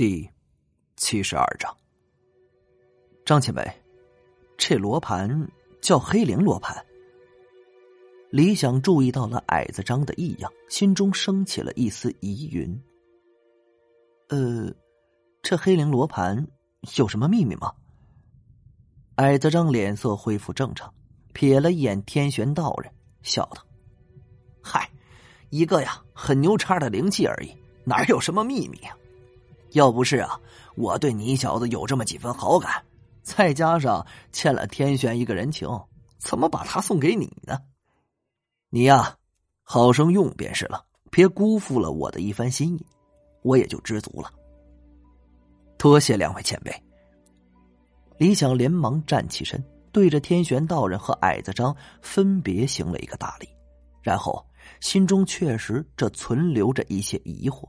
第七十二章，张前辈，这罗盘叫黑灵罗盘。李想注意到了矮子张的异样，心中升起了一丝疑云。呃，这黑灵罗盘有什么秘密吗？矮子张脸色恢复正常，瞥了一眼天玄道人，笑道：“嗨，一个呀，很牛叉的灵气而已，哪有什么秘密呀？”要不是啊，我对你小子有这么几分好感，再加上欠了天玄一个人情，怎么把他送给你呢？你呀，好生用便是了，别辜负了我的一番心意，我也就知足了。多谢两位前辈。李想连忙站起身，对着天玄道人和矮子张分别行了一个大礼，然后心中确实这存留着一些疑惑。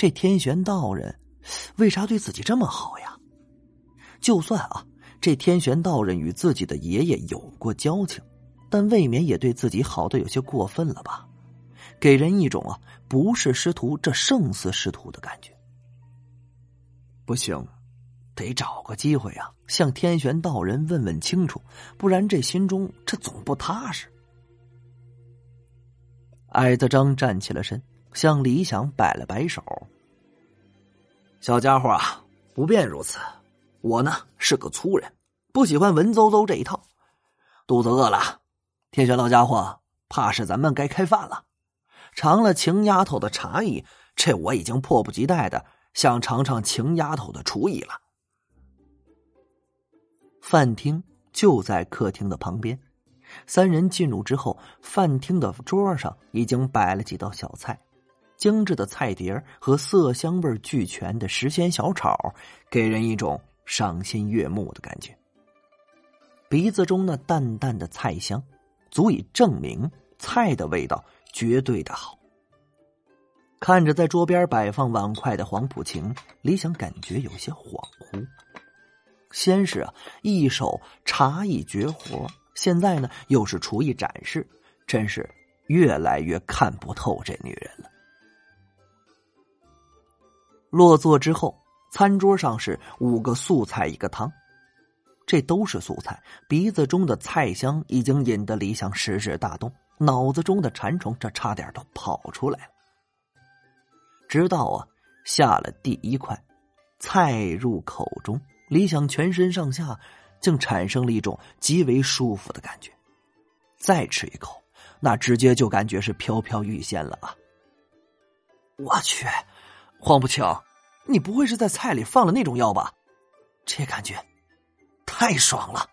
这天玄道人为啥对自己这么好呀？就算啊，这天玄道人与自己的爷爷有过交情，但未免也对自己好的有些过分了吧？给人一种啊，不是师徒，这胜似师徒的感觉。不行，得找个机会啊，向天玄道人问问清楚，不然这心中这总不踏实。矮子张站起了身。向李想摆了摆手：“小家伙啊，不便如此。我呢是个粗人，不喜欢文绉绉这一套。肚子饿了，天玄老家伙，怕是咱们该开饭了。尝了秦丫头的茶艺，这我已经迫不及待的想尝尝秦丫头的厨艺了。”饭厅就在客厅的旁边。三人进入之后，饭厅的桌上已经摆了几道小菜。精致的菜碟和色香味俱全的时鲜小炒，给人一种赏心悦目的感觉。鼻子中那淡淡的菜香，足以证明菜的味道绝对的好。看着在桌边摆放碗筷的黄浦晴，李想感觉有些恍惚。先是啊一手茶艺绝活，现在呢又是厨艺展示，真是越来越看不透这女人了。落座之后，餐桌上是五个素菜一个汤，这都是素菜。鼻子中的菜香已经引得李想食指大动，脑子中的馋虫这差点都跑出来了。直到啊下了第一块菜入口中，李想全身上下竟产生了一种极为舒服的感觉。再吃一口，那直接就感觉是飘飘欲仙了啊！我去。黄不清，你不会是在菜里放了那种药吧？这感觉太爽了！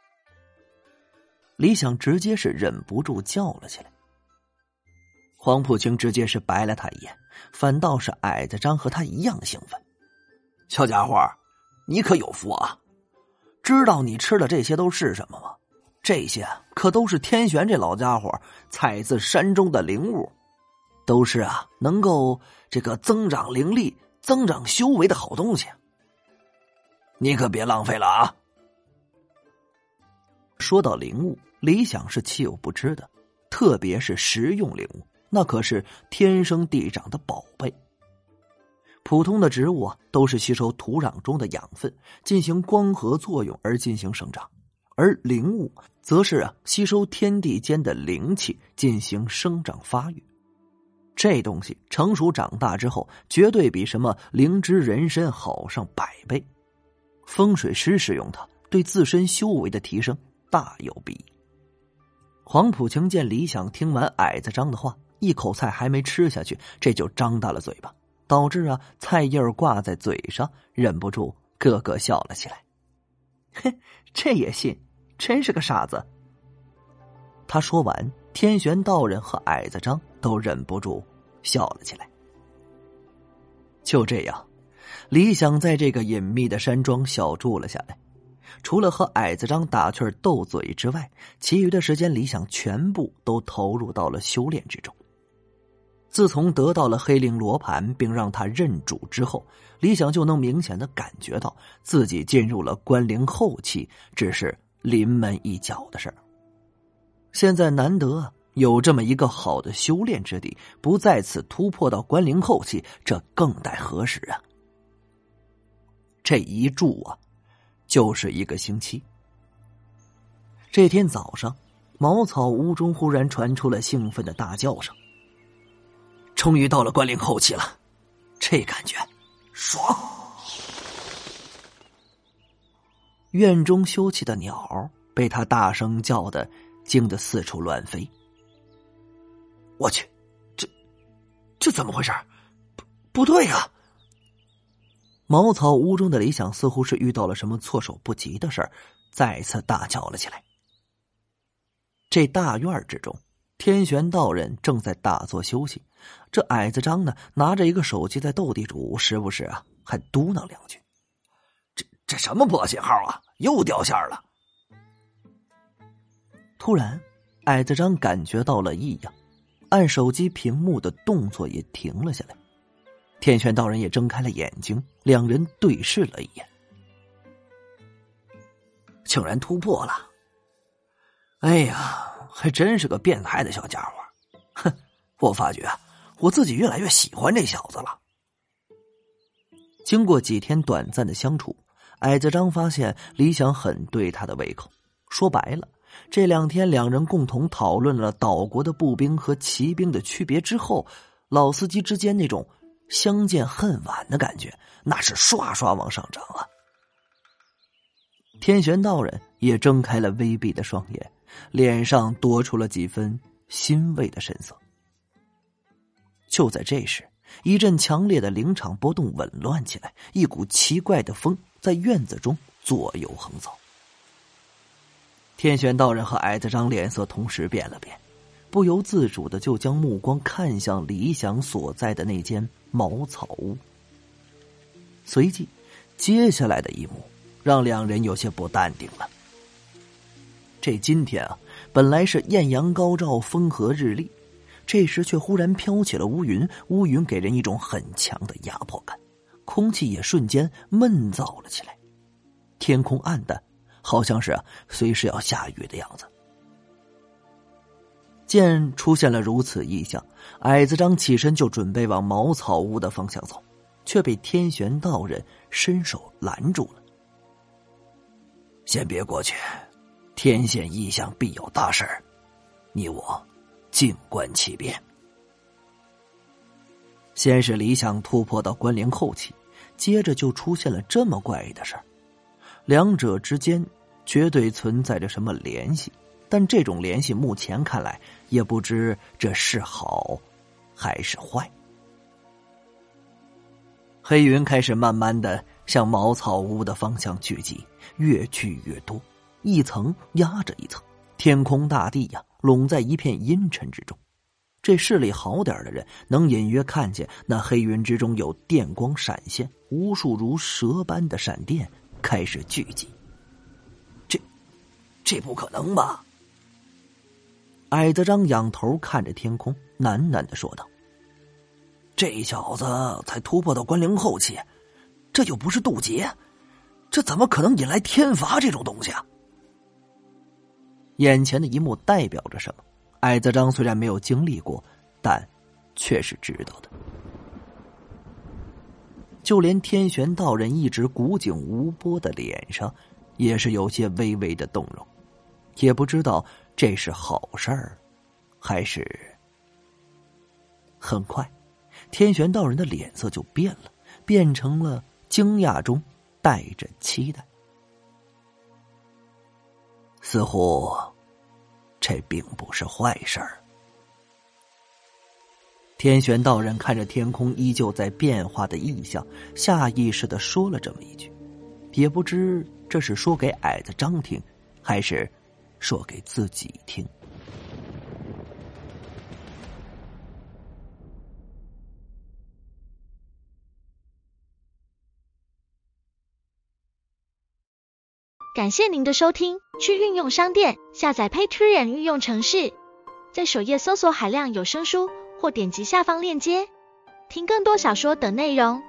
李想直接是忍不住叫了起来。黄浦清直接是白了他一眼，反倒是矮子张和他一样兴奋。小家伙，你可有福啊！知道你吃的这些都是什么吗？这些可都是天玄这老家伙采自山中的灵物。都是啊，能够这个增长灵力、增长修为的好东西。你可别浪费了啊！说到灵物，李想是岂有不知的，特别是食用灵物，那可是天生地长的宝贝。普通的植物啊，都是吸收土壤中的养分，进行光合作用而进行生长；而灵物则是啊，吸收天地间的灵气，进行生长发育。这东西成熟长大之后，绝对比什么灵芝、人参好上百倍。风水师使用它，对自身修为的提升大有裨益。黄浦清见李想听完矮子张的话，一口菜还没吃下去，这就张大了嘴巴，导致啊菜叶挂在嘴上，忍不住咯咯笑了起来。哼，这也信，真是个傻子。他说完，天玄道人和矮子张都忍不住笑了起来。就这样，李想在这个隐秘的山庄小住了下来。除了和矮子张打趣斗嘴之外，其余的时间，李想全部都投入到了修炼之中。自从得到了黑灵罗盘，并让他认主之后，李想就能明显的感觉到自己进入了关灵后期，只是临门一脚的事儿。现在难得有这么一个好的修炼之地，不再次突破到关灵后期，这更待何时啊？这一住啊，就是一个星期。这天早上，茅草屋中忽然传出了兴奋的大叫声。终于到了关灵后期了，这感觉爽！院中休憩的鸟被他大声叫的惊得四处乱飞。我去，这这怎么回事？不不对呀！茅草屋中的李想似乎是遇到了什么措手不及的事儿，再次大叫了起来。这大院之中。天玄道人正在打坐休息，这矮子张呢，拿着一个手机在斗地主，时不时啊还嘟囔两句：“这这什么破信号啊，又掉线了。”突然，矮子张感觉到了异样，按手机屏幕的动作也停了下来。天玄道人也睁开了眼睛，两人对视了一眼，竟然突破了！哎呀！还真是个变态的小家伙，哼！我发觉我自己越来越喜欢这小子了。经过几天短暂的相处，矮子张发现李想很对他的胃口。说白了，这两天两人共同讨论了岛国的步兵和骑兵的区别之后，老司机之间那种相见恨晚的感觉，那是刷刷往上涨啊！天玄道人也睁开了微闭的双眼。脸上多出了几分欣慰的神色。就在这时，一阵强烈的灵场波动紊乱起来，一股奇怪的风在院子中左右横走。天玄道人和矮子张脸色同时变了变，不由自主的就将目光看向李想所在的那间茅草屋。随即，接下来的一幕让两人有些不淡定了。这今天啊，本来是艳阳高照、风和日丽，这时却忽然飘起了乌云，乌云给人一种很强的压迫感，空气也瞬间闷燥了起来，天空暗淡，好像是随时要下雨的样子。见出现了如此异象，矮子张起身就准备往茅草屋的方向走，却被天玄道人伸手拦住了。先别过去。天显异象，必有大事你我静观其变。先是李想突破到关联后期，接着就出现了这么怪异的事，两者之间绝对存在着什么联系，但这种联系目前看来也不知这是好还是坏。黑云开始慢慢的向茅草屋的方向聚集，越聚越多。一层压着一层，天空大地呀，笼在一片阴沉之中。这视力好点的人能隐约看见那黑云之中有电光闪现，无数如蛇般的闪电开始聚集。这，不可能吧？矮子张仰头看着天空，喃喃的说道：“这小子才突破到关灵后期，这又不是渡劫，这怎么可能引来天罚这种东西啊？”眼前的一幕代表着什么？矮子张虽然没有经历过，但却是知道的。就连天玄道人一直古井无波的脸上，也是有些微微的动容，也不知道这是好事儿，还是……很快，天玄道人的脸色就变了，变成了惊讶中带着期待。似乎，这并不是坏事儿。天玄道人看着天空依旧在变化的异象，下意识的说了这么一句，也不知这是说给矮子张听，还是说给自己听。感谢您的收听，去运用商店下载 Patreon 运用城市，在首页搜索海量有声书，或点击下方链接听更多小说等内容。